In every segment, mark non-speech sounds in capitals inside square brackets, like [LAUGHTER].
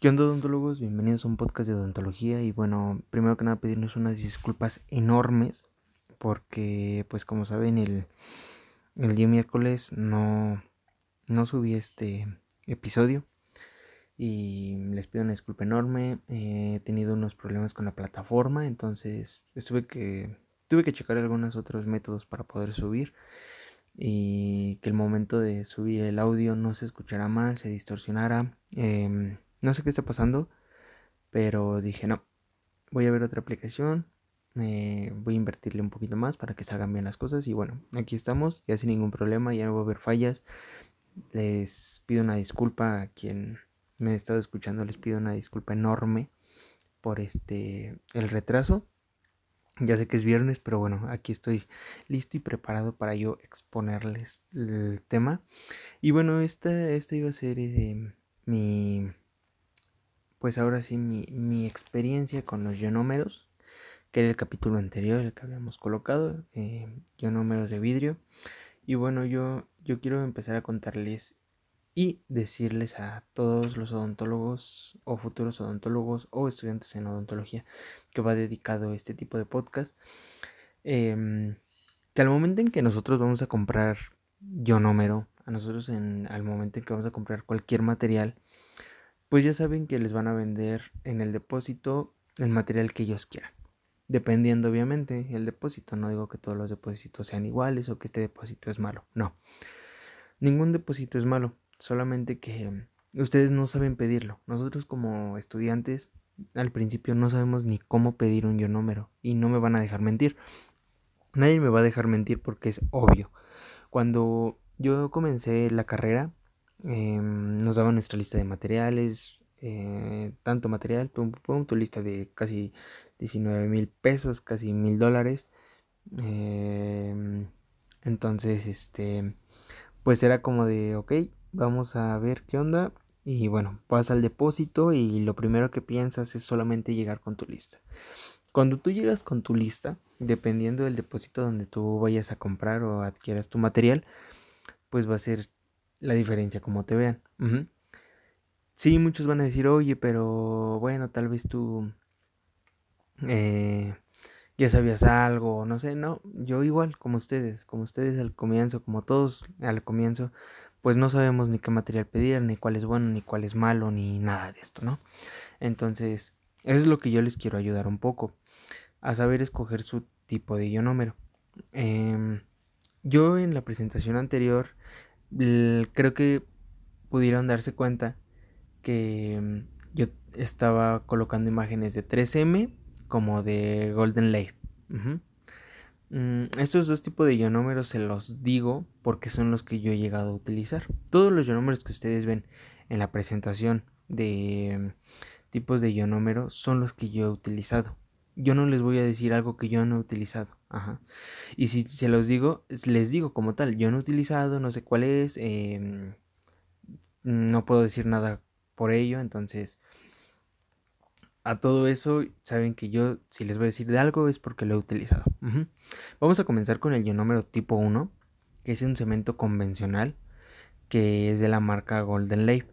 ¿Qué onda odontólogos? Bienvenidos a un podcast de odontología y bueno, primero que nada pedirnos unas disculpas enormes porque pues como saben el, el día miércoles no, no subí este episodio y les pido una disculpa enorme, he tenido unos problemas con la plataforma entonces estuve que, tuve que checar algunos otros métodos para poder subir y que el momento de subir el audio no se escuchara mal, se distorsionara. Em, no sé qué está pasando, pero dije no, voy a ver otra aplicación, voy a invertirle un poquito más para que salgan bien las cosas y bueno, aquí estamos, ya sin ningún problema, ya no voy a haber fallas. Les pido una disculpa a quien me ha estado escuchando, les pido una disculpa enorme por este el retraso. Ya sé que es viernes, pero bueno, aquí estoy listo y preparado para yo exponerles el tema. Y bueno, esta, esta iba a ser eh, mi, pues ahora sí, mi, experiencia con los ionómeros, que era el capítulo anterior, el que habíamos colocado, eh, ionómeros de vidrio. Y bueno, yo, yo quiero empezar a contarles y decirles a todos los odontólogos o futuros odontólogos o estudiantes en odontología que va dedicado a este tipo de podcast em, que al momento en que nosotros vamos a comprar ionómero a nosotros en al momento en que vamos a comprar cualquier material pues ya saben que les van a vender en el depósito el material que ellos quieran dependiendo obviamente el depósito no digo que todos los depósitos sean iguales o que este depósito es malo no ningún depósito es malo solamente que ustedes no saben pedirlo. Nosotros como estudiantes al principio no sabemos ni cómo pedir un ionómero y no me van a dejar mentir. Nadie me va a dejar mentir porque es obvio. Cuando yo comencé la carrera, em, nos daban nuestra lista de materiales, eh, tanto material, pum, pum, tu lista de casi 19 mil pesos, casi mil dólares. Em, entonces, este, pues era como de, ok, vamos a ver qué onda. Y bueno, vas al depósito y lo primero que piensas es solamente llegar con tu lista. Cuando tú llegas con tu lista, dependiendo del depósito donde tú vayas a comprar o adquieras tu material, pues va a ser la diferencia como te vean. Sí, muchos van a decir, oye, pero bueno, tal vez tú eh, ya sabías algo, no sé, no, yo igual, como ustedes, como ustedes al comienzo, como todos al comienzo, pues no sabemos ni qué material pedir, ni cuál es bueno, ni cuál es malo, ni nada de esto, ¿no? Entonces, eso es lo que yo les quiero ayudar un poco, a saber escoger su tipo de ionómero. Em, yo en la presentación anterior creo que pudieron darse cuenta que em, yo estaba colocando imágenes de 3M como de Golden Lake. Mm, estos dos tipos de ionómeros se los digo porque son los que yo he llegado a utilizar. Todos los ionómeros que ustedes ven en la presentación de mm, tipos de ionómero son los que yo he utilizado. Yo no les voy a decir algo que yo no he utilizado. Ajá. Y si se los digo, les digo como tal, yo no he utilizado, no sé cuál es, em, no puedo decir nada por ello, entonces a todo eso, saben que yo, si les voy a decir de algo, es porque lo he utilizado. Vamos a comenzar con el ionómero tipo 1, que es un cemento convencional, que es de la marca Golden Lake.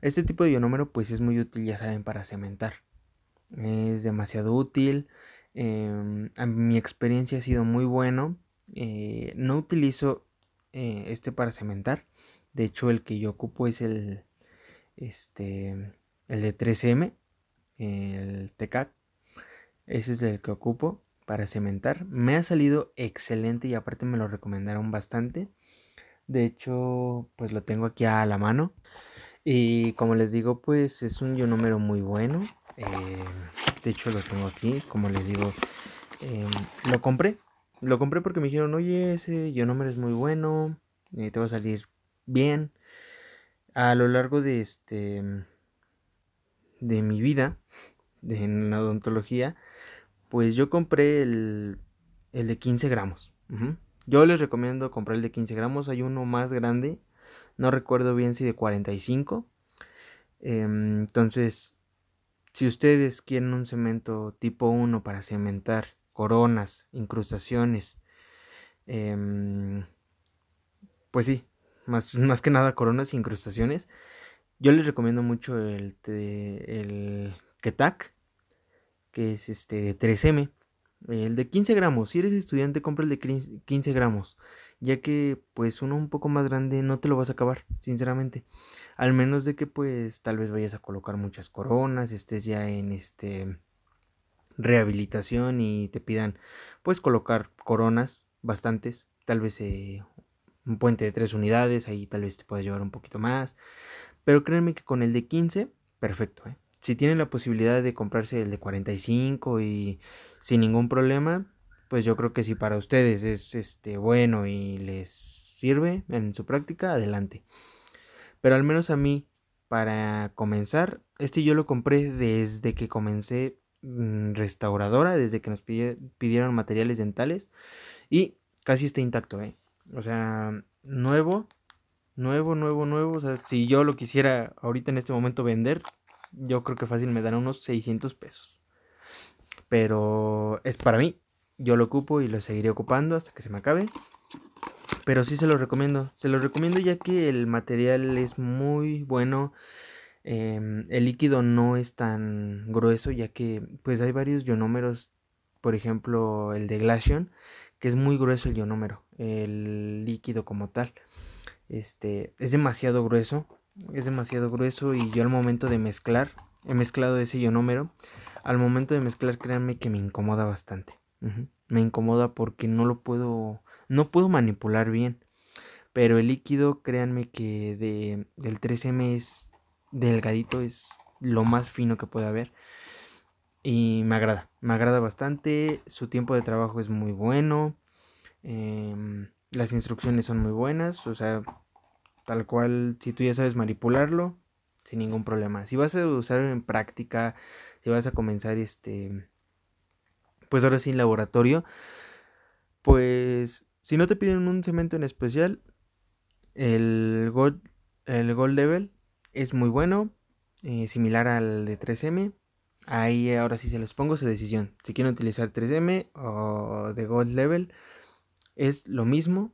Este tipo de ionómero, pues es muy útil, ya saben, para cementar. Es demasiado útil. Em, mi experiencia ha sido muy bueno. Eh, no utilizo eh, este para cementar. De hecho, el que yo ocupo es el, este, el de 3M el TECAC. Ese es el que ocupo para cementar. Me ha salido excelente y aparte me lo recomendaron bastante. De hecho, pues lo tengo aquí a la mano. Y como les digo, pues es un número muy bueno. Eh, de hecho, lo tengo aquí. Como les digo, em, lo compré. Lo compré porque me dijeron, oye, ese número es muy bueno. Eh, te va a salir bien. A lo largo de este de mi vida de, en la odontología, pues yo compré el, el de 15 gramos. Yo les recomiendo comprar el de 15 gramos. Hay uno más grande. No recuerdo bien si de 45. Em, entonces, si ustedes quieren un cemento tipo 1 para cementar coronas, incrustaciones, em, pues sí, más, [LAUGHS] más que nada coronas e incrustaciones, Yo les recomiendo mucho el, el Ketak, que es este de 3M. El de 15 gramos. Si eres estudiante, compra el de 15 gramos. Ya que pues uno un poco más grande no te lo vas a acabar, sinceramente. Al menos de que pues tal vez vayas a colocar muchas coronas, estés ya en este rehabilitación y te pidan pues colocar coronas bastantes, tal vez eh, un puente de tres unidades, ahí tal vez te puedas llevar un poquito más. Pero créanme que con el de 15, perfecto. ¿eh? Si tienen la posibilidad de comprarse el de 45 y sin ningún problema, pues yo creo que si para ustedes es este bueno y les sirve en su práctica, adelante. Pero al menos a mí, para comenzar, este yo lo compré desde que comencé mm, restauradora, desde que nos pidieron materiales dentales y casi está intacto, ¿eh? O sea, nuevo, nuevo, nuevo, nuevo. O sea, si yo lo quisiera ahorita en este momento vender, yo creo que fácil me dan unos 600 pesos. Pero es para mí. Yo lo ocupo y lo seguiré ocupando hasta que se me acabe. Pero sí se lo recomiendo. Se lo recomiendo ya que el material es muy bueno. Em, el líquido no es tan grueso ya que pues hay varios ionómeros. Por ejemplo el de Glacion que es muy grueso el ionómero, el líquido como tal. Este, es demasiado grueso, es demasiado grueso y yo al momento de mezclar, he mezclado ese ionómero, al momento de mezclar créanme que me incomoda bastante. Me incomoda porque no lo puedo, no puedo manipular bien. Pero el líquido, créanme que de, del 3M es delgadito, es lo más fino que puede haber. Y me agrada, me agrada bastante. Su tiempo de trabajo es muy bueno. Em, las instrucciones son muy buenas. O sea, tal cual, si tú ya sabes manipularlo, sin ningún problema. Si vas a usar en práctica, si vas a comenzar este, pues ahora sí en laboratorio, pues si no te piden un cemento en especial, el Gold, el Gold Level es muy bueno, eh, similar al de 3M. Ahí ahora sí se los pongo su decisión. Si quieren utilizar 3M o de Gold Level, es lo mismo,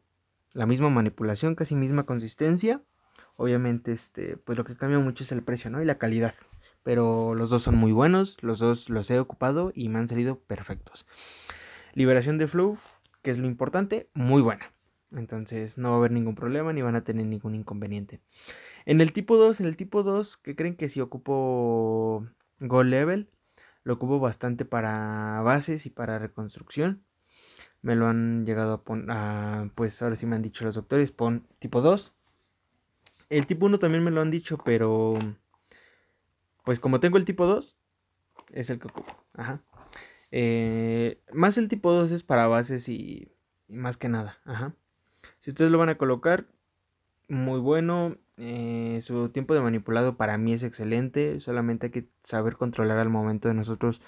la misma manipulación, casi misma consistencia. Obviamente, este, pues lo que cambia mucho es el precio, ¿no? Y la calidad. Pero los dos son muy buenos, los dos los he ocupado y me han salido perfectos. Liberación de flow, que es lo importante, muy buena. Entonces no va a haber ningún problema ni van a tener ningún inconveniente. En el tipo 2, en el tipo 2, que creen que si ocupo Gold Level, lo ocupo bastante para bases y para reconstrucción. Me lo han llegado a poner, pues ahora sí me han dicho los doctores, pon tipo 2. El tipo 1 también me lo han dicho, pero pues como tengo el tipo 2, es el que ocupo. Ajá. Eh, más el tipo 2 es para bases y, más que nada. Ajá. Si ustedes lo van a colocar, muy bueno. Eh, su tiempo de manipulado para mí es excelente. Solamente hay que saber controlar al momento de nosotros,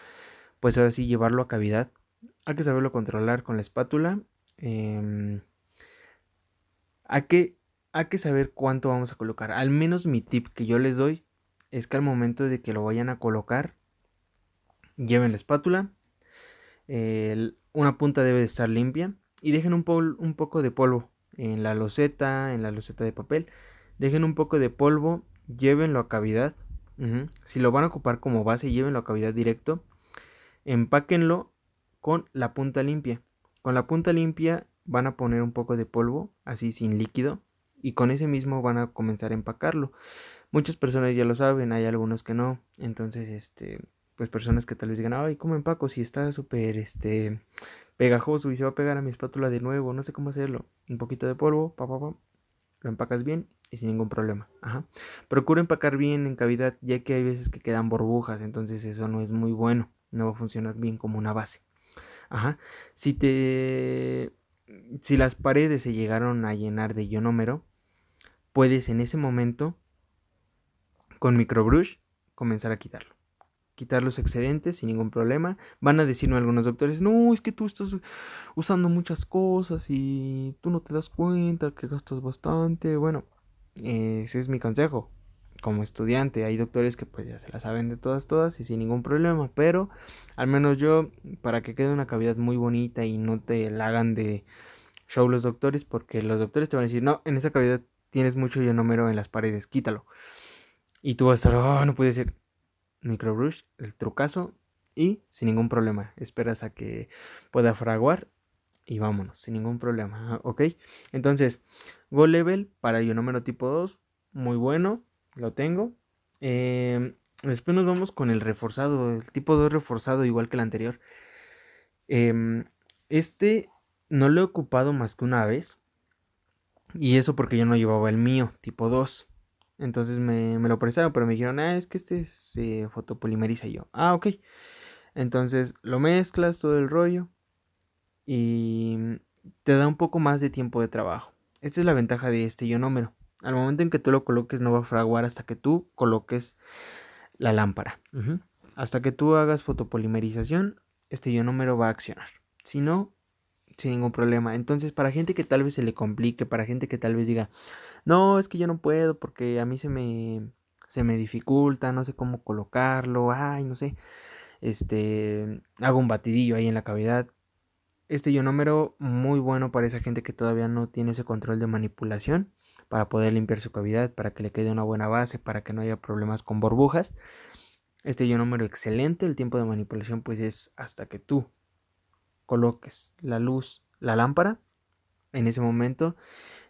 pues ahora sí, llevarlo a cavidad. Hay que saberlo controlar con la espátula. Eh, hay, que, hay que saber cuánto vamos a colocar. Al menos mi tip que yo les doy es que al momento de que lo vayan a colocar, lleven la espátula. una punta debe de estar limpia. Y dejen un, un poco de polvo en la loseta, en la loseta de papel Dejen un poco de polvo, llévenlo a cavidad. Si lo van a ocupar como base, llévenlo a cavidad directo. Empáquenlo con la punta limpia. Con la punta limpia van a poner un poco de polvo, así sin líquido, y con ese mismo van a comenzar a empacarlo. Muchas personas ya lo saben, hay algunos que no. Entonces, este, pues personas que tal vez digan, ay, ¿cómo empaco? Si está súper, este, pegajoso y se va a pegar a mi espátula de nuevo, no sé cómo hacerlo. Un poquito de polvo, pa, pa, pa, lo empacas bien y sin ningún problema. Ajá. Procura empacar bien en cavidad, ya que hay veces que quedan burbujas, entonces eso no es muy bueno, no va a funcionar bien como una base. Ajá. Si te si las paredes se llegaron a llenar de ionómero, puedes en ese momento con microbrush comenzar a quitarlo quitar los excedentes sin ningún problema. Van a decirme algunos doctores, no, es que tú estás usando muchas cosas y tú no te das cuenta que gastas bastante. Bueno, ese es mi consejo. Como estudiante, hay doctores que pues ya se la saben de todas, todas y sin ningún problema. Pero al menos yo, para que quede una cavidad muy bonita y no te la hagan de show los doctores, porque los doctores te van a decir, no, en esa cavidad tienes mucho ionómero en las paredes, quítalo. Y tú vas a estar, oh, no puede ser. Microbrush, el trucazo. Y sin ningún problema. Esperas a que pueda fraguar. Y vámonos, sin ningún problema. [LAUGHS] ¿Ok? Entonces, Go Level para ionómero tipo 2. Muy bueno. Lo tengo. Em, después nos vamos con el reforzado. El tipo 2 reforzado, igual que el anterior. Em, este no lo he ocupado más que una vez. Y eso porque yo no llevaba el mío, tipo 2. Entonces me, lo prestaron, pero me dijeron, ah, es que este se fotopolimeriza yo. Ah, ok. Entonces lo mezclas todo el rollo y te da un poco más de tiempo de trabajo. Esta es la ventaja de este ionómero. Al momento en que tú lo coloques no va a fraguar hasta que tú coloques la lámpara. Hasta que tú hagas fotopolimerización, este ionómero va a accionar. Si no, sin ningún problema. Entonces, para gente que tal vez se le complique, para gente que tal vez diga, no, es que yo no puedo porque a mí se me, se me dificulta, no sé cómo colocarlo, ay, no sé, este, hago un batidillo ahí en la cavidad. Este ionómero muy bueno para esa gente que todavía no tiene ese control de manipulación para poder limpiar su cavidad, para que le quede una buena base, para que no haya problemas con burbujas. Este ionómero excelente, el tiempo de manipulación pues es hasta que tú coloques la luz, la lámpara, en ese momento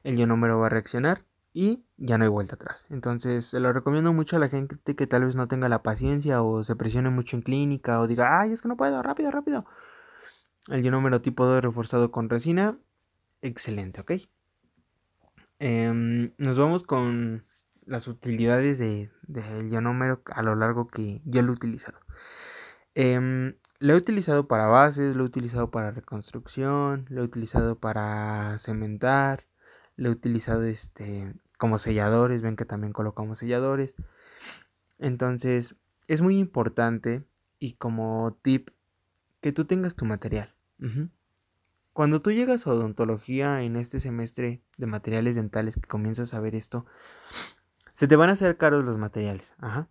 el ionómero va a reaccionar y ya no hay vuelta atrás. Entonces, se lo recomiendo mucho a la gente que tal vez no tenga la paciencia o se presione mucho en clínica o diga, ay, es que no puedo, rápido, rápido. El ionómero tipo 2 reforzado con resina, excelente, ¿ok? Em, nos vamos con las utilidades del de, ionómero a lo largo que yo lo he utilizado. Eh, lo he utilizado para bases, lo he utilizado para reconstrucción, lo he utilizado para cementar, lo he utilizado este, como selladores, ven que también colocamos selladores. Entonces, es muy importante y como tip que tú tengas tu material. Cuando tú llegas a odontología en este semestre de materiales dentales que comienzas a ver esto, se te van a hacer caros los materiales. Ajá.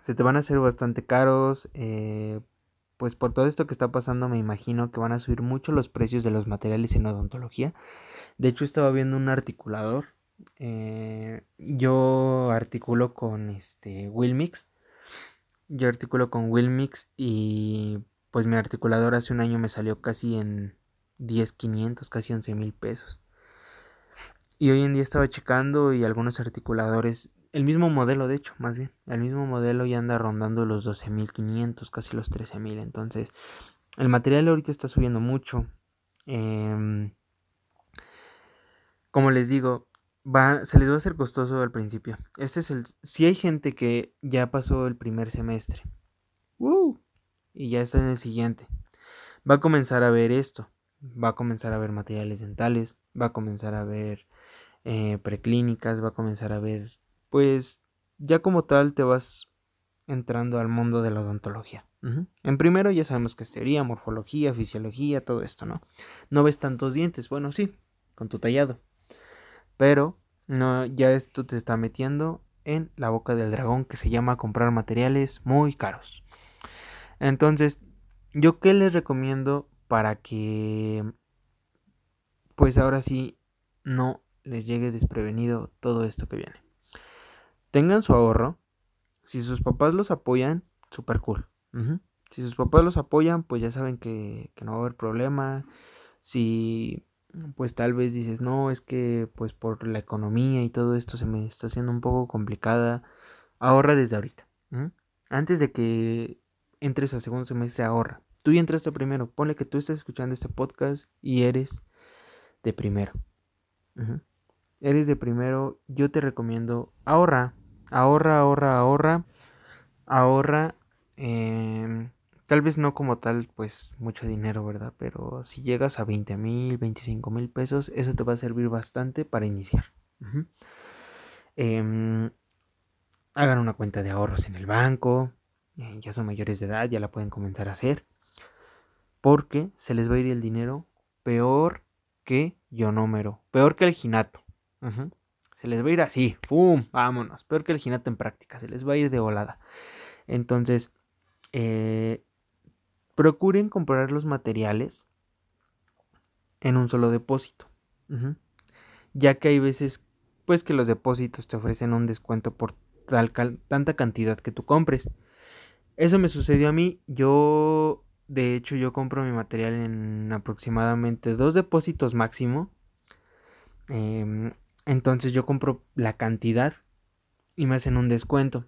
Se te van a hacer bastante caros. Eh, pues por todo esto que está pasando me imagino que van a subir mucho los precios de los materiales en odontología. De hecho estaba viendo un articulador. Eh, yo articulo con este Wilmix. Yo articulo con Wilmix y pues mi articulador hace un año me salió casi en 10.500, casi 11 mil pesos. Y hoy en día estaba checando y algunos articuladores el mismo modelo, de hecho, más bien. El mismo modelo ya anda rondando los 12.500, casi los 13.000. Entonces, el material ahorita está subiendo mucho. Em, como les digo, va, se les va a hacer costoso al principio. Este es el. Si hay gente que ya pasó el primer semestre. Y ya está en el siguiente. Va a comenzar a ver esto. Va a comenzar a ver materiales dentales. Va a comenzar a ver eh, preclínicas. Va a comenzar a ver pues ya como tal te vas entrando al mundo de la odontología. En primero ya sabemos que sería morfología, fisiología, todo esto, ¿no? No ves tantos dientes, bueno, sí, con tu tallado. Pero no, ya esto te está metiendo en la boca del dragón que se llama comprar materiales muy caros. Entonces, ¿yo qué les recomiendo para que pues ahora sí no les llegue desprevenido todo esto que viene? Tengan su ahorro. Si sus papás los apoyan, super cool. Si sus papás los apoyan, pues ya saben que, no va a haber problema. Si pues tal vez dices, no, es que pues por la economía y todo esto se me está haciendo un poco complicada, ahorra desde ahorita. Antes de que entres a segundo semestre, ahorra. Tú ya entraste primero, ponle que tú estás escuchando este podcast y eres de primero. Eres de primero, yo te recomiendo ahorra, ahorra, ahorra, ahorra, ahorra, em, tal vez no como tal, pues mucho dinero, ¿verdad? Pero si llegas a 20 mil, 25 mil pesos, eso te va a servir bastante para iniciar. Em, hagan una cuenta de ahorros en el banco, eh, ya son mayores de edad, ya la pueden comenzar a hacer, porque se les va a ir el dinero peor que Yonómero, peor que el Ginato. Se les va a ir así, ¡pum! Vámonos. Peor que el ginato en práctica, se les va a ir de volada. Entonces, eh, procuren comprar los materiales en un solo depósito. Ya que hay veces, pues que los depósitos te ofrecen un descuento por tanta cantidad que tú compres. Eso me sucedió a mí. Yo, de hecho, yo compro mi material en aproximadamente dos depósitos máximo. Em, entonces yo compro la cantidad y me hacen un descuento.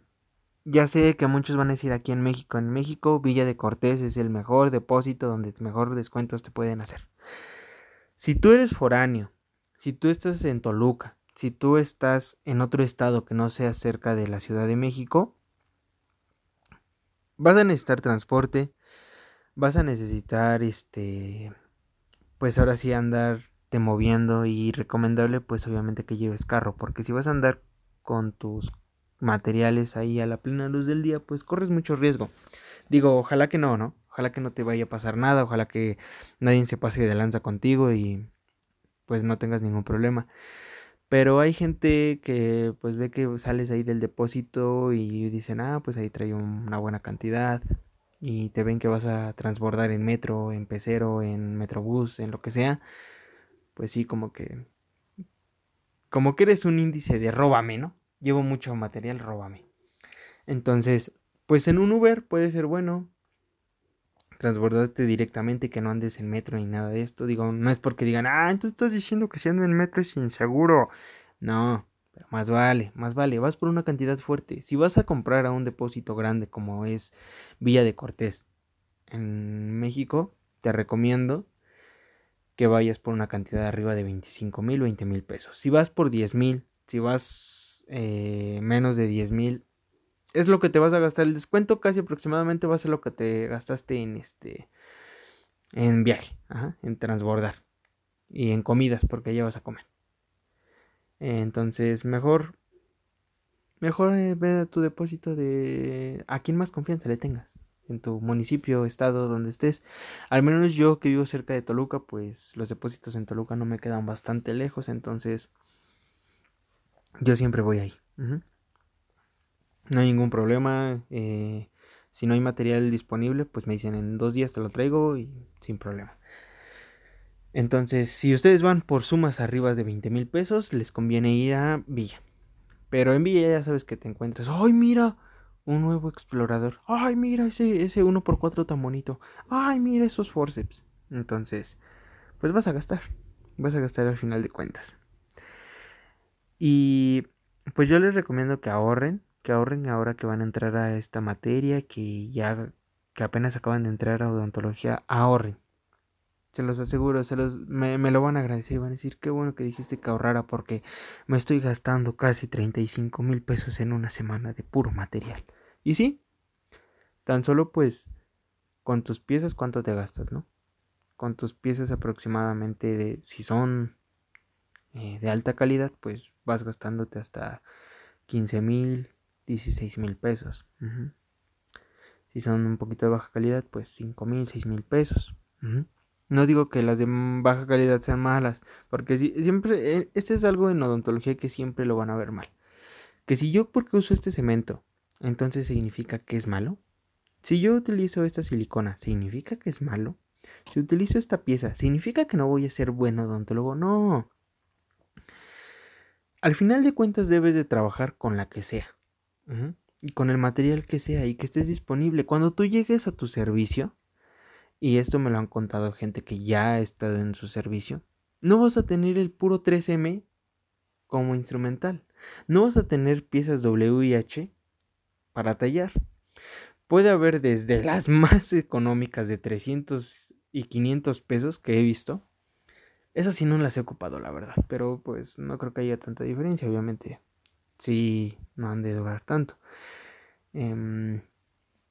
Ya sé que muchos van a decir aquí en México, en México Villa de Cortés es el mejor depósito donde mejor descuentos te pueden hacer. Si tú eres foráneo, si tú estás en Toluca, si tú estás en otro estado que no sea cerca de la Ciudad de México, vas a necesitar transporte, vas a necesitar este pues ahora sí moviendo y recomendable pues obviamente que lleves carro, porque si vas a andar con tus materiales ahí a la plena luz del día, pues corres mucho riesgo. Digo, ojalá que no, ¿no? Ojalá que no te vaya a pasar nada, ojalá que nadie se pase de lanza contigo y pues no tengas ningún problema. Pero hay gente que pues ve que sales ahí del depósito y dicen, ah, pues ahí trae una buena cantidad. Y te ven que vas a transbordar en metro, en pecero, en metrobús, en lo que sea. Pues sí, como que... Como que eres un índice de róbame, ¿no? llevo mucho material, róbame. Entonces, pues en un Uber puede ser bueno transbordarte directamente, que no andes en metro ni nada de esto. Digo, no es porque digan, ah, tú estás diciendo que si ando en metro es inseguro. No, pero más vale, más vale, vas por una cantidad fuerte. Si vas a comprar a un depósito grande como es Villa de Cortés en México, te recomiendo que vayas por una cantidad arriba de 25 mil, 20 mil pesos. Si vas por 10 mil, si vas eh, menos de 10 mil. Es lo que te vas a gastar. El descuento casi aproximadamente va a ser lo que te gastaste en este. En viaje, en transbordar. Y en comidas, porque ya vas a comer. Entonces, mejor. Mejor eh, ve a tu depósito de. a quien más confianza le tengas. En tu municipio, estado, donde estés. Al menos yo que vivo cerca de Toluca, pues los depósitos en Toluca no me quedan bastante lejos. Entonces yo siempre voy ahí. No hay ningún problema. Eh, si no hay material disponible, pues me dicen en dos días te lo traigo y sin problema. Entonces, si ustedes van por sumas arriba de 20 mil pesos, les conviene ir a Villa. Pero en Villa ya sabes que te encuentras. ¡Ay, mira! Un nuevo explorador. ¡Ay, mira ese, ese 1x4 tan bonito! ¡Ay, mira esos forceps! Entonces, pues vas a gastar. Vas a gastar al final de cuentas. Y pues yo les recomiendo que ahorren, que ahorren ahora que van a entrar a esta materia, que ya que apenas acaban de entrar a odontología, ahorren. Se los aseguro, se los, me, me lo van a agradecer, van a decir, qué bueno que dijiste que ahorrara porque me estoy gastando casi 35 mil pesos en una semana de puro material. Y sí, tan solo pues con tus piezas cuánto te gastas, ¿no? Con tus piezas aproximadamente de, si son eh, de alta calidad, pues vas gastándote hasta 15 mil, 16 mil pesos. Si son un poquito de baja calidad, pues 5 mil, 6 mil pesos. No digo que las de baja calidad sean malas, porque si, siempre, eh, este es algo en odontología que siempre lo van a ver mal. Que si yo porque uso este cemento, entonces significa que es malo. Si yo utilizo esta silicona, significa que es malo. Si utilizo esta pieza, significa que no voy a ser buen odontólogo. No, al final de cuentas debes de trabajar con la que sea. Y con el material que sea y que estés disponible. Cuando tú llegues a tu servicio, y esto me lo han contado gente que ya ha estado en su servicio, no vas a tener el puro 3M como instrumental. No vas a tener piezas W y H para tallar. Puede haber desde las [LAUGHS] más económicas de 300 y 500 pesos que he visto esas sí no las he ocupado, la verdad. Pero pues no creo que haya tanta diferencia, obviamente. Sí, no han de durar tanto. Em,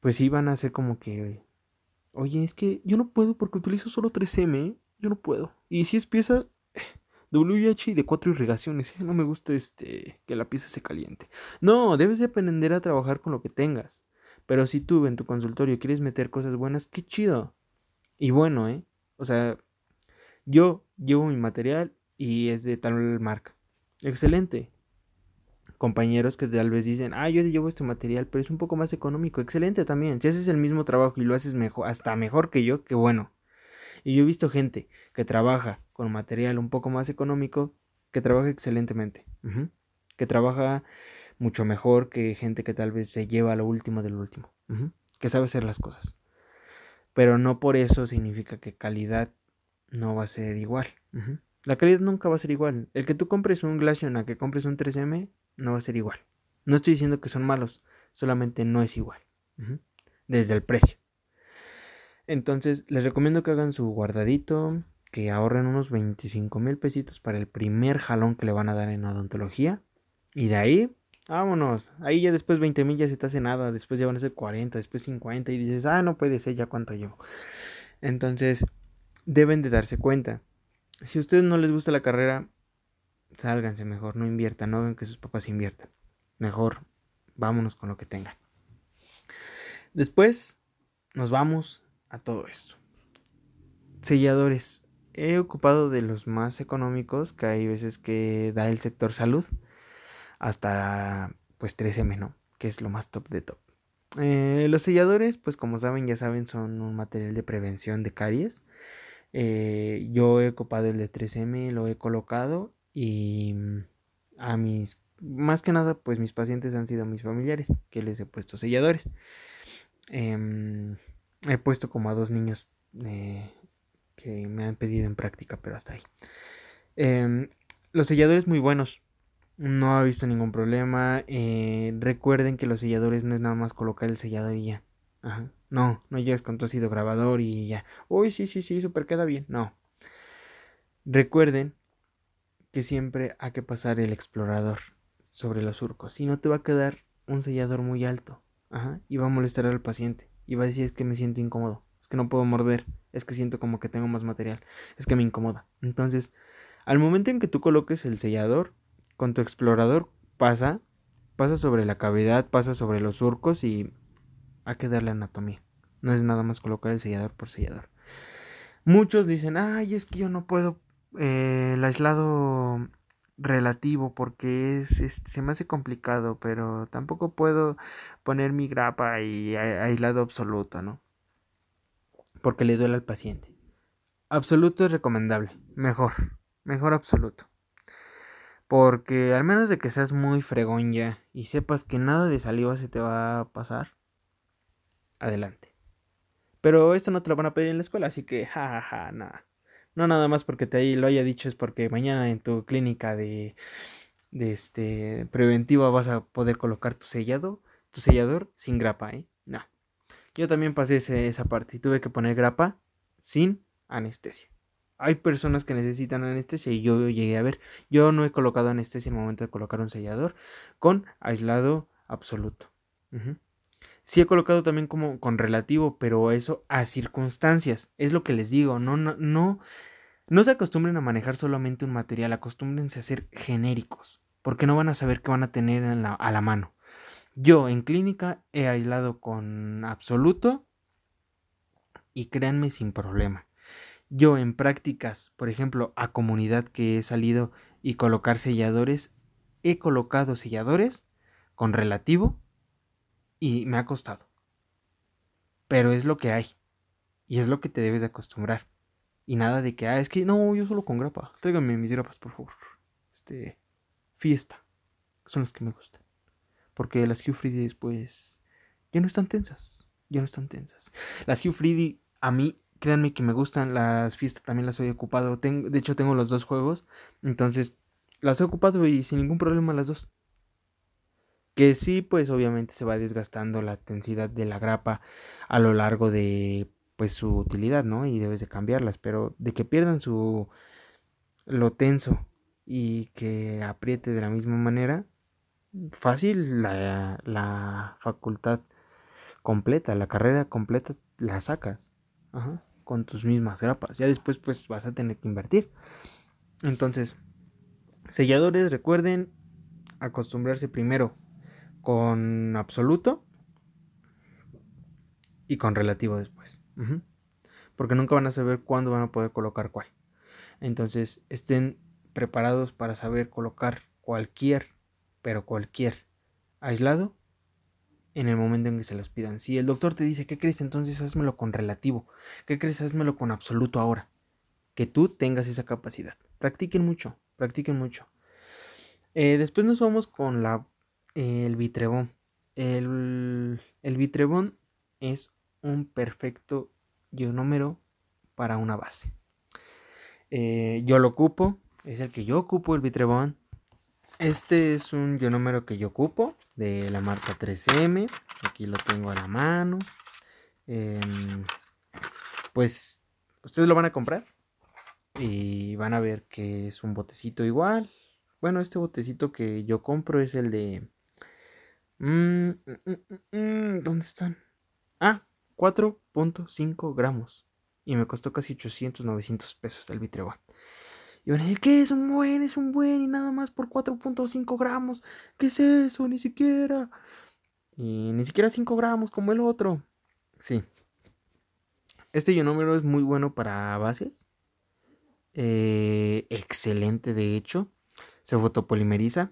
pues sí van a ser como que... Oye, es que yo no puedo porque utilizo solo 3M. ¿eh? Yo no puedo. Y si es pieza WH y de cuatro irrigaciones. ¿eh? No me gusta este que la pieza se caliente. No, debes de aprender a trabajar con lo que tengas. Pero si tú en tu consultorio quieres meter cosas buenas, qué chido. Y bueno, ¿eh? O sea, yo llevo mi material y es de tal marca. Excelente. Compañeros que tal vez dicen, ah, yo llevo este material, pero es un poco más económico. Excelente también. Si haces el mismo trabajo y lo haces mejor, hasta mejor que yo, qué bueno. Y yo he visto gente que trabaja con material un poco más económico, que trabaja excelentemente. Que trabaja mucho mejor que gente que tal vez se lleva lo último del último, que sabe hacer las cosas. Pero no por eso significa que calidad no va a ser igual. La calidad nunca va a ser igual. El que tú compres un Glacion a que compres un 3M no va a ser igual. No estoy diciendo que son malos, solamente no es igual. Desde el precio. Entonces, les recomiendo que hagan su guardadito, que ahorren unos 25 mil pesitos para el primer jalón que le van a dar en odontología. Y de ahí, vámonos. Ahí ya después 20 mil ya se te hace nada. Después ya van a ser 40, después 50. Y dices, ah, no puede ser ya cuánto llevo. Entonces, deben de darse cuenta. Si a ustedes no les gusta la carrera, sálganse mejor, no inviertan, no hagan que sus papás inviertan. Mejor, vámonos con lo que tengan. Después, nos vamos a todo esto. Selladores he ocupado de los más económicos, que hay veces que da el sector salud, hasta pues 3M, ¿no? Que es lo más top de top. Eh, los selladores, pues como saben, ya saben, son un material de prevención de caries. Eh, yo he ocupado el de 3M, lo he colocado y mm, a mis, más que nada, pues mis pacientes han sido mis familiares, que les he puesto selladores. Em, he puesto como a dos niños eh, que me han pedido en práctica, pero hasta ahí. Em, los selladores muy buenos. No ha visto ningún problema. Eh, recuerden que los selladores no es nada más colocar el sellador y ya. Ajá. No, no llegas con tu ácido grabador y ya. Uy, sí, sí, sí, super queda bien. No. Recuerden que siempre hay que pasar el explorador sobre los surcos. Si no te va a quedar un sellador muy alto. Ajá. Y va a molestar al paciente. Y va a decir es que me siento incómodo. Es que no puedo morder es que siento como que tengo más material, es que me incomoda. Entonces, al momento en que tú coloques el sellador, con tu explorador pasa, pasa sobre la cavidad, pasa sobre los surcos y hay que darle anatomía. No es nada más colocar el sellador por sellador. Muchos dicen, ay, es que yo no puedo eh, el aislado relativo porque es, se me hace complicado, pero tampoco puedo poner mi grapa y aislado absoluto, ¿no? porque le duele al paciente. Absoluto es recomendable, mejor, mejor absoluto. Porque al menos de que seas muy fregón ya y sepas que nada de saliva se te va a pasar, adelante. Pero esto no te lo van a pedir en la escuela, así que jajaja, ja, ja, nada. No nada más porque te lo haya dicho es porque mañana en tu clínica de, de este preventiva vas a poder colocar tu sellado, tu sellador sin grapa, ¿eh? No. Yo también pasé esa parte y tuve que poner grapa sin anestesia. Hay personas que necesitan anestesia y yo llegué a ver. Yo no he colocado anestesia en el momento de colocar un sellador con aislado absoluto. Sí he colocado también como con relativo, pero eso a circunstancias. Es lo que les digo. No, no, no, no se acostumbren a manejar solamente un material. Acostúmbrense a ser genéricos. Porque no van a saber qué van a tener a la mano. Yo en clínica he aislado con absoluto y créanme sin problema. Yo en prácticas, por ejemplo, a comunidad que he salido y colocar selladores, he colocado selladores con relativo y me ha costado. Pero es lo que hay. Y es lo que te debes de acostumbrar. Y nada de que, ah, es que no, yo solo con grapa. Tráigame mis grapas, por favor. Este, fiesta. Son las que me gustan. Porque las Hugh pues ya no están tensas. Ya no están tensas. Las Hugh a mí, créanme que me gustan. Las fiestas también las he ocupado. De hecho, tengo los dos juegos. Entonces, las he ocupado y sin ningún problema las dos. Que sí, pues obviamente se va desgastando la densidad de la grapa a lo largo de pues su utilidad, ¿no? Y debes de cambiarlas, pero de que pierdan su lo tenso y que apriete de la misma manera, fácil la, facultad completa, la carrera completa la sacas con tus mismas grapas. Ya después pues vas a tener que invertir. Entonces, selladores, recuerden acostumbrarse primero con absoluto y con relativo después. Porque nunca van a saber cuándo van a poder colocar cuál. Entonces, estén preparados para saber colocar cualquier pero cualquier, aislado, en el momento en que se los pidan. Si el doctor te dice, ¿qué crees? Entonces házmelo con relativo. ¿Qué crees? Házmelo con absoluto ahora. Que tú tengas esa capacidad. Practiquen mucho, practiquen mucho. Eh, después nos vamos con la el vitrebón. El, el vitrebón es un perfecto ionómero para una base. Eh, yo lo ocupo, es el que yo ocupo el vitrebón. Este es un ionómero que yo ocupo de la marca 3M. Aquí lo tengo a la mano. Em, pues ustedes lo van a comprar y van a ver que es un botecito igual. Bueno, este botecito que yo compro es el de... Mm, mm, mm, ¿Dónde están? Ah, 4.5 gramos. Y me costó casi 800, 900 pesos el Vitrewan. Y van a decir, ¿qué es un buen? Es un buen y nada más por 4.5 gramos. ¿Qué es eso? Ni siquiera. Y ni siquiera 5 gramos como el otro. Sí. Este ionómero es muy bueno para bases. Eh, excelente, de hecho. Se fotopolimeriza.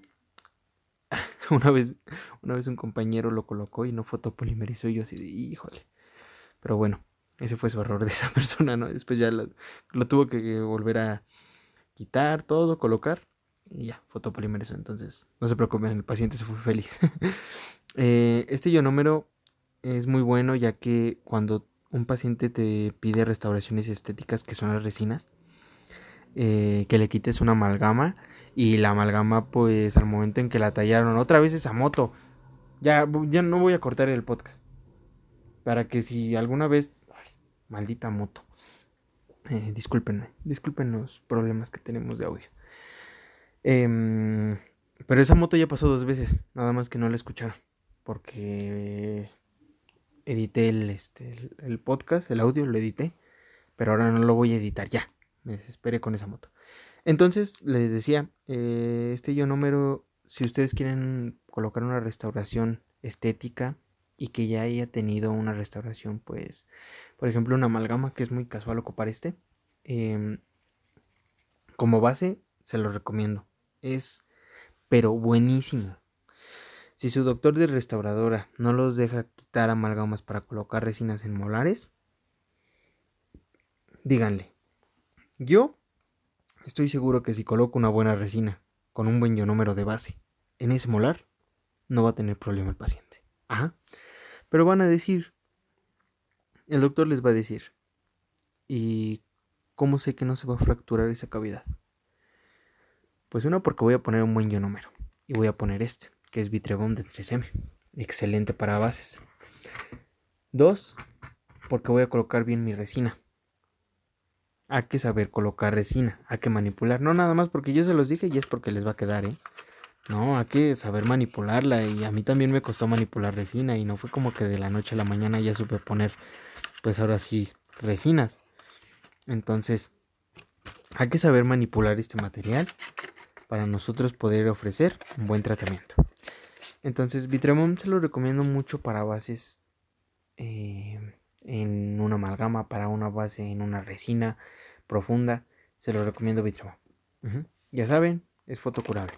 [LAUGHS] una, vez, una vez un compañero lo colocó y no fotopolimerizó. Y yo así de, híjole. Pero bueno, ese fue su error de esa [LAUGHS] persona, ¿no? Después ya lo, tuvo que volver a quitar todo, colocar y ya, fotopolimerizó. Entonces, no se preocupen, el paciente se fue feliz. [LAUGHS] eh, este ionómero es muy bueno ya que cuando un paciente te pide restauraciones estéticas, que son las resinas, eh, que le quites una amalgama y la amalgama, pues al momento en que la tallaron, otra vez esa moto, ya, ya no voy a cortar el podcast. Para que si alguna vez... maldita moto. Eh, discúlpenme. Disculpen los problemas que tenemos de audio. Em, pero esa moto ya pasó dos veces. Nada más que no la escucharon. Porque edité el, este, el, podcast, el audio lo edité. Pero ahora no lo voy a editar ya. Me desesperé con esa moto. Entonces, les decía, eh, este yo número, si ustedes quieren colocar una restauración estética y que ya haya tenido una restauración, pues, por ejemplo, una amalgama, que es muy casual ocupar este. Em, como base, se lo recomiendo. Es, pero buenísimo. Si su doctor de restauradora no los deja quitar amalgamas para colocar resinas en molares, díganle. Yo estoy seguro que si coloco una buena resina con un buen ionómero de base en ese molar, no va a tener problema el paciente. Ajá. Pero van a decir, el doctor les va a decir, ¿y cómo sé que no se va a fracturar esa cavidad? Pues uno, porque voy a poner un buen número. Y voy a poner este, que es Vitrebond de 3M. Excelente para bases. Dos, porque voy a colocar bien mi resina. Hay que saber colocar resina, hay que manipular. No nada más porque yo se los dije y es porque les va a quedar, ¿eh? No, hay que saber manipularla y a mí también me costó manipular resina y no fue como que de la noche a la mañana ya supe poner, pues ahora sí, resinas. Entonces, hay que saber manipular este material para nosotros poder ofrecer un buen tratamiento. Entonces, Vitremon se lo recomiendo mucho para bases eh, en una amalgama, para una base en una resina profunda. Se lo recomiendo Vitremon. Ya saben, es fotocurable.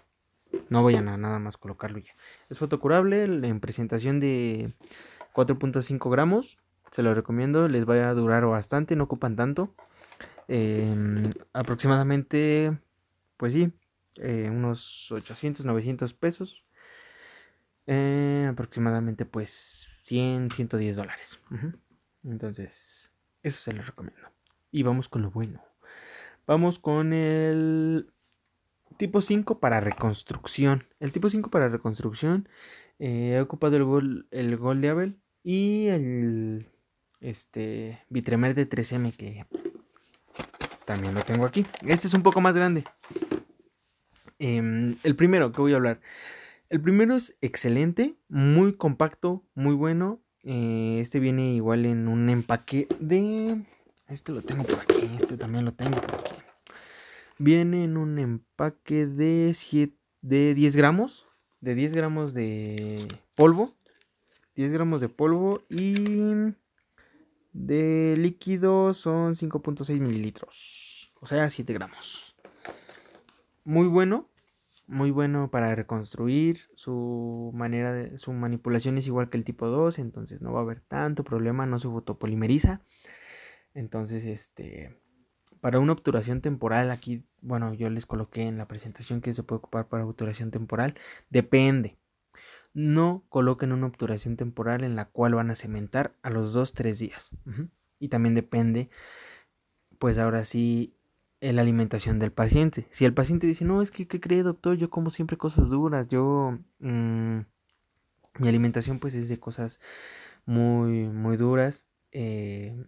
No voy a nada más colocarlo ya. Es fotocurable en presentación de 4.5 gramos. Se lo recomiendo. Les va a durar bastante. No ocupan tanto. Em, aproximadamente, pues sí, eh, unos 800, 900 pesos. Eh, aproximadamente pues 100, 110 dólares. Entonces, eso se lo recomiendo. Y vamos con lo bueno. Vamos con el Tipo 5 para reconstrucción. El tipo 5 para reconstrucción eh, he ocupado el gol, el gol de Abel y el este Vitremer de 3M que también lo tengo aquí. Este es un poco más grande. Em, el primero que voy a hablar. El primero es excelente, muy compacto, muy bueno. Eh, este viene igual en un empaque de... Este lo tengo por aquí, este también lo tengo por aquí. Viene en un empaque de, 7, de 10 gramos. De 10 gramos de polvo. 10 gramos de polvo y de líquido son 5.6 mililitros. O sea, 7 gramos. Muy bueno. Muy bueno para reconstruir. Su manera de. Su manipulación es igual que el tipo 2. Entonces no va a haber tanto problema. No se fotopolimeriza. Entonces, este. Para una obturación temporal, aquí, bueno, yo les coloqué en la presentación que se puede ocupar para obturación temporal. Depende. no coloquen una obturación temporal en la cual van a cementar a los 2-3 días. Y también depende, pues ahora sí, la alimentación del paciente. Si el paciente dice, no, es que, ¿qué cree, doctor? Yo como siempre cosas duras, yo... Mm, mi alimentación pues es de cosas muy, muy duras. Eh,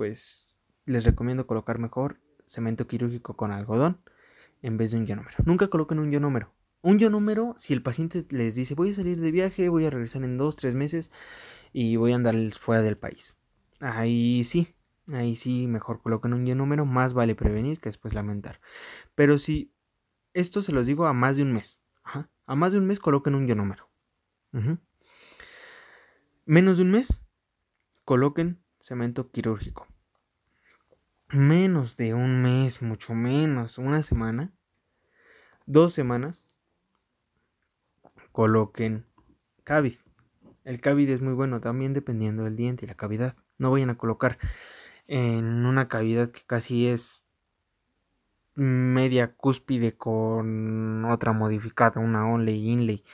pues les recomiendo colocar mejor cemento quirúrgico con algodón en vez de un ionómero. Nunca coloquen un ionómero. Un ionómero, si el paciente les dice voy a salir de viaje, voy a regresar en dos, tres meses y voy a andar fuera del país. Ahí sí, ahí sí, mejor coloquen un ionómero, más vale prevenir que después lamentar. Pero si esto se los digo a más de un mes, a más de un mes coloquen un ionómero. Menos de un mes, coloquen cemento quirúrgico. Menos de un mes, mucho menos, una semana, dos semanas, coloquen cavid. El cavid es muy bueno también dependiendo del diente y la cavidad. No vayan a colocar en una cavidad que casi es media cúspide con otra modificada, una onley, inlay,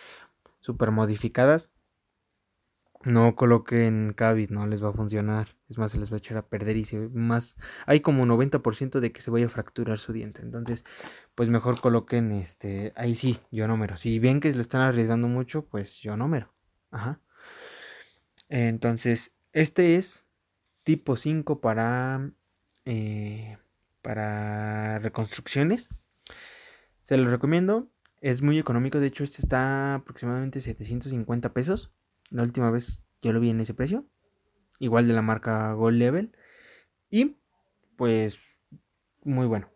super modificadas. No coloquen cavid, no les va a funcionar. Es más, se les va a echar a perder y se más. Hay como 90% de que se vaya a fracturar su diente. Entonces, pues mejor coloquen este. Ahí sí, yo número. Si ven que se le están arriesgando mucho, pues yo número. Ajá. Entonces, este es tipo 5 para. Eh, para reconstrucciones. Se lo recomiendo. Es muy económico. De hecho, este está aproximadamente 750 pesos. La última vez yo lo vi en ese precio. Igual de la marca Gold Level. Y pues muy bueno.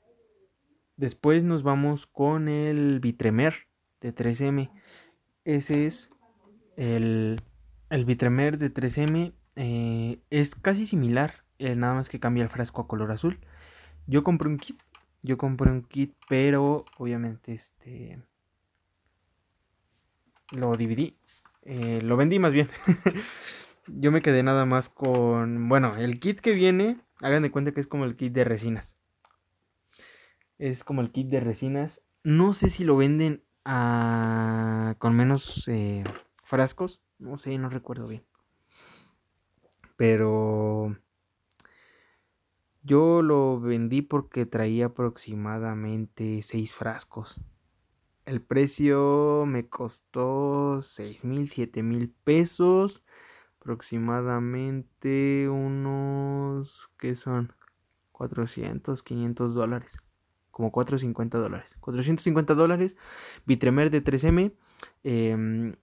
Después nos vamos con el Vitremer de 3M. Ese es el, el de 3M. Eh, es casi similar, eh, nada más que cambia el frasco a color azul. Yo compré un kit. Yo compré un kit, pero obviamente este lo dividí. Eh, lo vendí más bien. [LAUGHS] Yo me quedé nada más con. Bueno, el kit que viene, hagan de cuenta que es como el kit de resinas. Es como el kit de resinas. No sé si lo venden a... con menos eh, frascos. No sé, no recuerdo bien. Pero yo lo vendí porque traía aproximadamente 6 frascos. El precio me costó 6 mil, 7 mil pesos. Aproximadamente unos, ¿qué son? 400, 500 dólares. Como 450 dólares. 450 dólares. Vitremer de 3M. Em,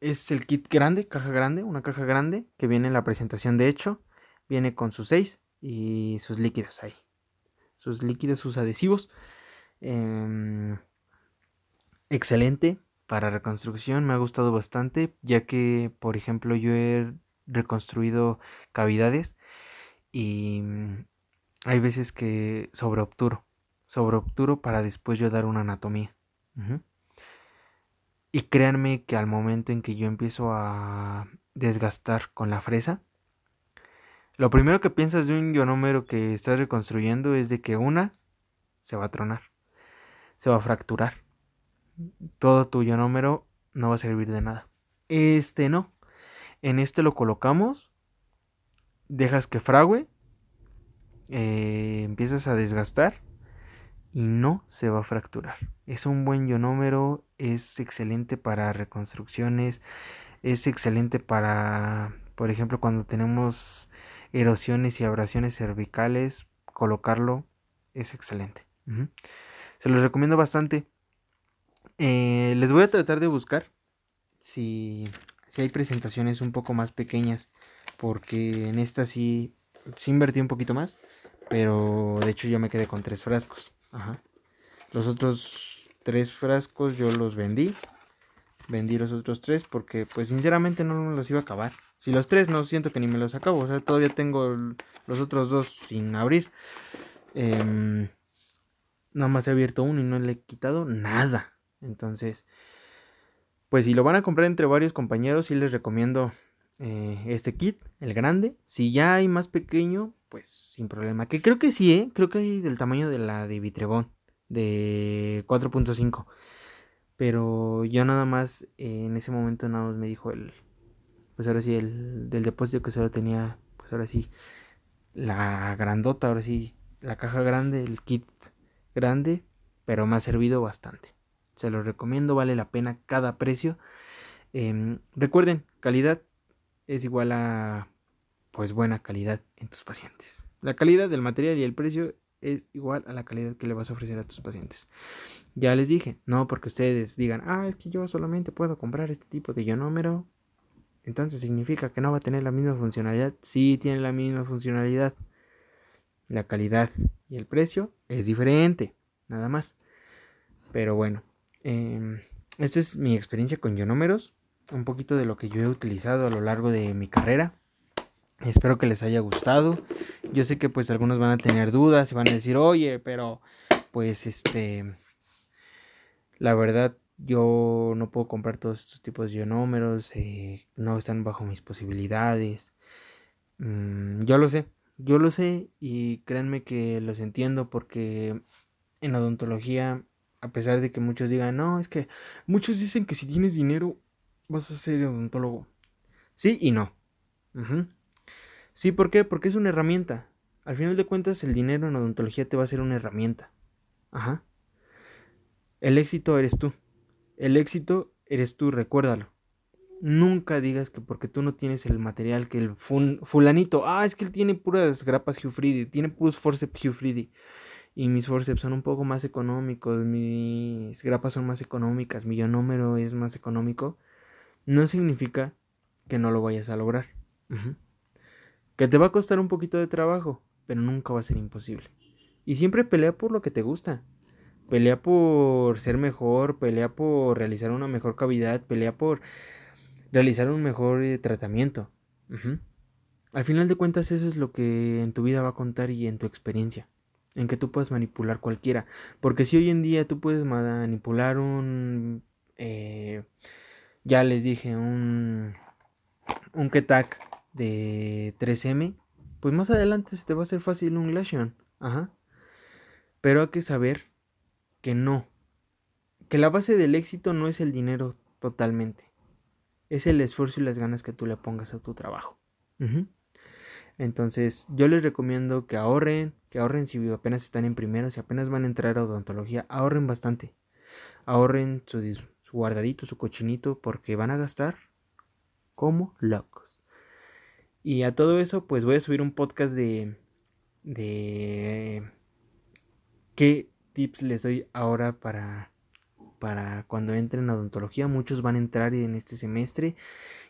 es el kit grande, caja grande, una caja grande que viene en la presentación de hecho. Viene con sus 6 y sus líquidos ahí. Sus líquidos, sus adhesivos. Eh, excelente para reconstrucción, me ha gustado bastante, ya que, por ejemplo, yo he reconstruido cavidades y mm, hay veces que sobreobturo, sobreobturo para después yo dar una anatomía. Y créanme que al momento en que yo empiezo a desgastar con la fresa, lo primero que piensas de un ionómero que estás reconstruyendo es de que una se va a tronar, se va a fracturar todo tu ionómero no va a servir de nada. Este no. En este lo colocamos, dejas que frague, eh, empiezas a desgastar y no se va a fracturar. Es un buen ionómero, es excelente para reconstrucciones, es excelente para, por ejemplo, cuando tenemos erosiones y abrasiones cervicales, colocarlo es excelente. Se los recomiendo bastante. Eh, les voy a tratar de buscar si, si hay presentaciones un poco más pequeñas. Porque en esta sí, sí invertí un poquito más. Pero de hecho yo me quedé con tres frascos. Ajá. Los otros tres frascos yo los vendí. Vendí los otros tres porque pues sinceramente no los iba a acabar. Si los tres no siento que ni me los acabo. O sea, todavía tengo los otros dos sin abrir. Em, nada más he abierto uno y no le he quitado nada. Entonces, pues si lo van a comprar entre varios compañeros, sí les recomiendo eh, este kit, el grande. Si ya hay más pequeño, pues sin problema. Que creo que sí, ¿eh? Creo que hay del tamaño de la de Vitrebón, de 4.5. Pero yo nada más, eh, en ese momento nada más me dijo el, pues ahora sí, el del depósito que solo tenía, pues ahora sí, la grandota, ahora sí, la caja grande, el kit grande, pero me ha servido bastante. Se los recomiendo, vale la pena cada precio. Em, recuerden, calidad es igual a pues buena calidad en tus pacientes. La calidad del material y el precio es igual a la calidad que le vas a ofrecer a tus pacientes. Ya les dije, no porque ustedes digan, ah, es que yo solamente puedo comprar este tipo de ionómero, entonces significa que no va a tener la misma funcionalidad. Sí tiene la misma funcionalidad. La calidad y el precio es diferente, nada más. Pero bueno, eh, esta es mi experiencia con ionómeros, un poquito de lo que yo he utilizado a lo largo de mi carrera. Espero que les haya gustado. Yo sé que pues algunos van a tener dudas y van a decir, oye, pero pues este, la verdad yo no puedo comprar todos estos tipos de ionómeros, eh, no están bajo mis posibilidades. Mm, yo lo sé, yo lo sé y créanme que los entiendo porque en odontología, a pesar de que muchos digan, no, es que muchos dicen que si tienes dinero vas a ser odontólogo. Sí y no. Sí, ¿por qué? Porque es una herramienta. Al final de cuentas, el dinero en odontología te va a ser una herramienta. Ajá. El éxito eres tú. El éxito eres tú, recuérdalo. Nunca digas que porque tú no tienes el material que el fulanito, ah, es que él tiene puras grapas Hugh tiene puros forceps Hugh Y mis forceps son un poco más económicos, mis grapas son más económicas, mi ionómero es más económico. No significa que no lo vayas a lograr. Que te va a costar un poquito de trabajo, pero nunca va a ser imposible. Y siempre pelea por lo que te gusta. Pelea por ser mejor, pelea por realizar una mejor cavidad, pelea por realizar un mejor eh, tratamiento. Al final de cuentas eso es lo que en tu vida va a contar y en tu experiencia. En que tú puedes manipular cualquiera. Porque si hoy en día tú puedes manipular un... Eh, ya les dije, un... Un Ketak de 3M, pues más adelante se te va a hacer fácil un Glacion. Ajá. Pero hay que saber que no. Que la base del éxito no es el dinero totalmente. Es el esfuerzo y las ganas que tú le pongas a tu trabajo. Entonces, yo les recomiendo que ahorren, que ahorren si apenas están en primero, si apenas van a entrar a odontología, ahorren bastante. Ahorren su, su guardadito, su cochinito, porque van a gastar como locos. Y a todo eso, pues voy a subir un podcast de, de qué tips les doy ahora para, para cuando entren a odontología. Muchos van a entrar en este semestre.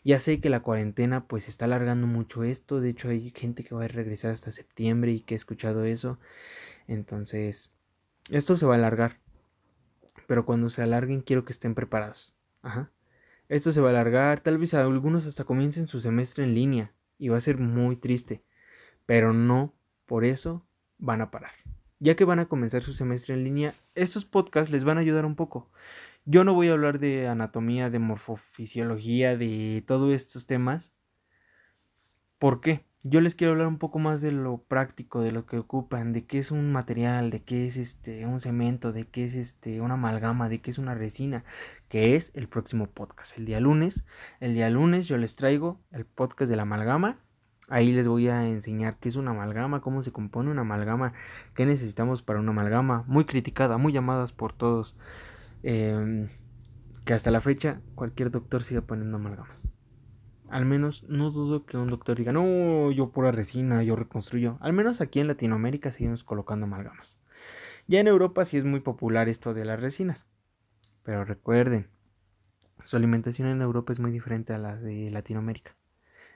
Ya sé que la cuarentena pues está alargando mucho esto. De hecho hay gente que va a regresar hasta septiembre y que he escuchado eso. Entonces, esto se va a alargar. Pero cuando se alarguen quiero que estén preparados. Ajá. Esto se va a alargar. Tal vez algunos hasta comiencen su semestre en línea y va a ser muy triste, pero no por eso van a parar. Ya que van a comenzar su semestre en línea, estos podcasts les van a ayudar un poco. Yo no voy a hablar de anatomía, de morfofisiología, de todos estos temas. ¿Por qué? Yo les quiero hablar un poco más de lo práctico, de lo que ocupan, de qué es un material, de qué es este un cemento, de qué es este una amalgama, de qué es una resina, que es el próximo podcast. El día lunes, el día lunes yo les traigo el podcast de la amalgama. Ahí les voy a enseñar qué es una amalgama, cómo se compone una amalgama, qué necesitamos para una amalgama, muy criticada, muy llamadas por todos. Em, que hasta la fecha cualquier doctor siga poniendo amalgamas. Al menos no dudo que un doctor diga, no, yo pura resina, yo reconstruyo. Al menos aquí en Latinoamérica seguimos colocando amalgamas. Ya en Europa sí es muy popular esto de las resinas. Pero recuerden, su alimentación en Europa es muy diferente a la de Latinoamérica.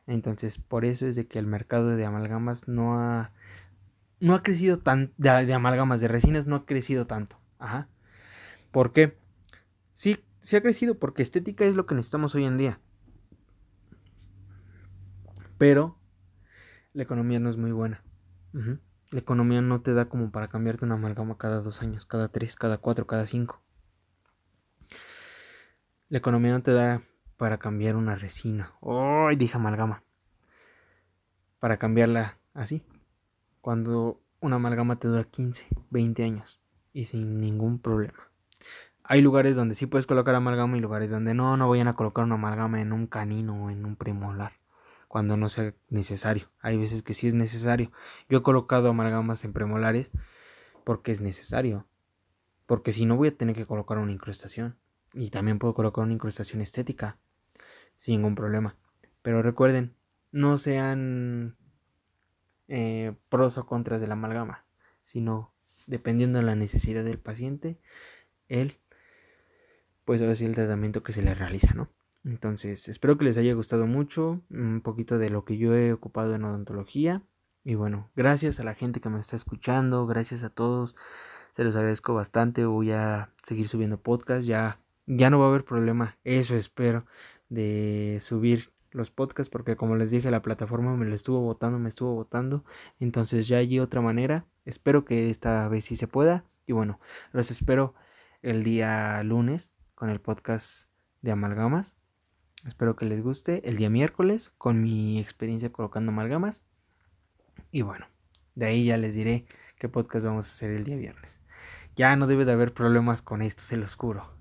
Entonces, por eso es de que el mercado de amalgamas no ha, no ha crecido tan, de, amalgamas, de resinas no ha crecido tanto. Ajá. ¿Por qué? Sí, sí ha crecido porque estética es lo que necesitamos hoy en día. Pero la economía no es muy buena. La economía no te da como para cambiarte una amalgama cada dos años, cada tres, cada cuatro, cada cinco. La economía no te da para cambiar una resina. ¡Ay! dije amalgama. Para cambiarla así. Cuando una amalgama te dura 15, 20 años. Y sin ningún problema. hay lugares donde sí puedes colocar amalgama y lugares donde no, no vayan a colocar una amalgama en un canino o en un premolar cuando no sea necesario. Hay veces que sí es necesario. Yo he colocado amalgamas en premolares porque es necesario. Porque si no voy a tener que colocar una incrustación. Y también puedo colocar una incrustación estética. Sin ningún problema. Pero recuerden, no sean eh, pros o contras de la amalgama. Sino dependiendo de la necesidad del paciente, él, pues ahora sí el tratamiento que se le realiza, ¿no? Entonces, espero que les haya gustado mucho, un poquito de lo que yo he ocupado en odontología. Y bueno, gracias a la gente que me está escuchando, gracias a todos, se los agradezco bastante. Voy a seguir subiendo podcast, ya, ya no va a haber problema, eso espero, de subir los podcasts, porque como les dije, la plataforma me lo estuvo votando, me estuvo votando. Entonces ya hay otra manera. Espero que esta vez sí se pueda. Y bueno, los espero el día lunes con el podcast de amalgamas. Espero que les guste el día miércoles con mi experiencia colocando amalgamas. Y bueno, de ahí ya les diré qué podcast vamos a hacer el día viernes. Ya no debe de haber problemas con esto, se los juro.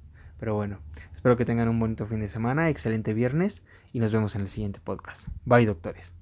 Pero bueno, espero que tengan un bonito fin de semana, excelente viernes y nos vemos en el siguiente podcast. Bye doctores.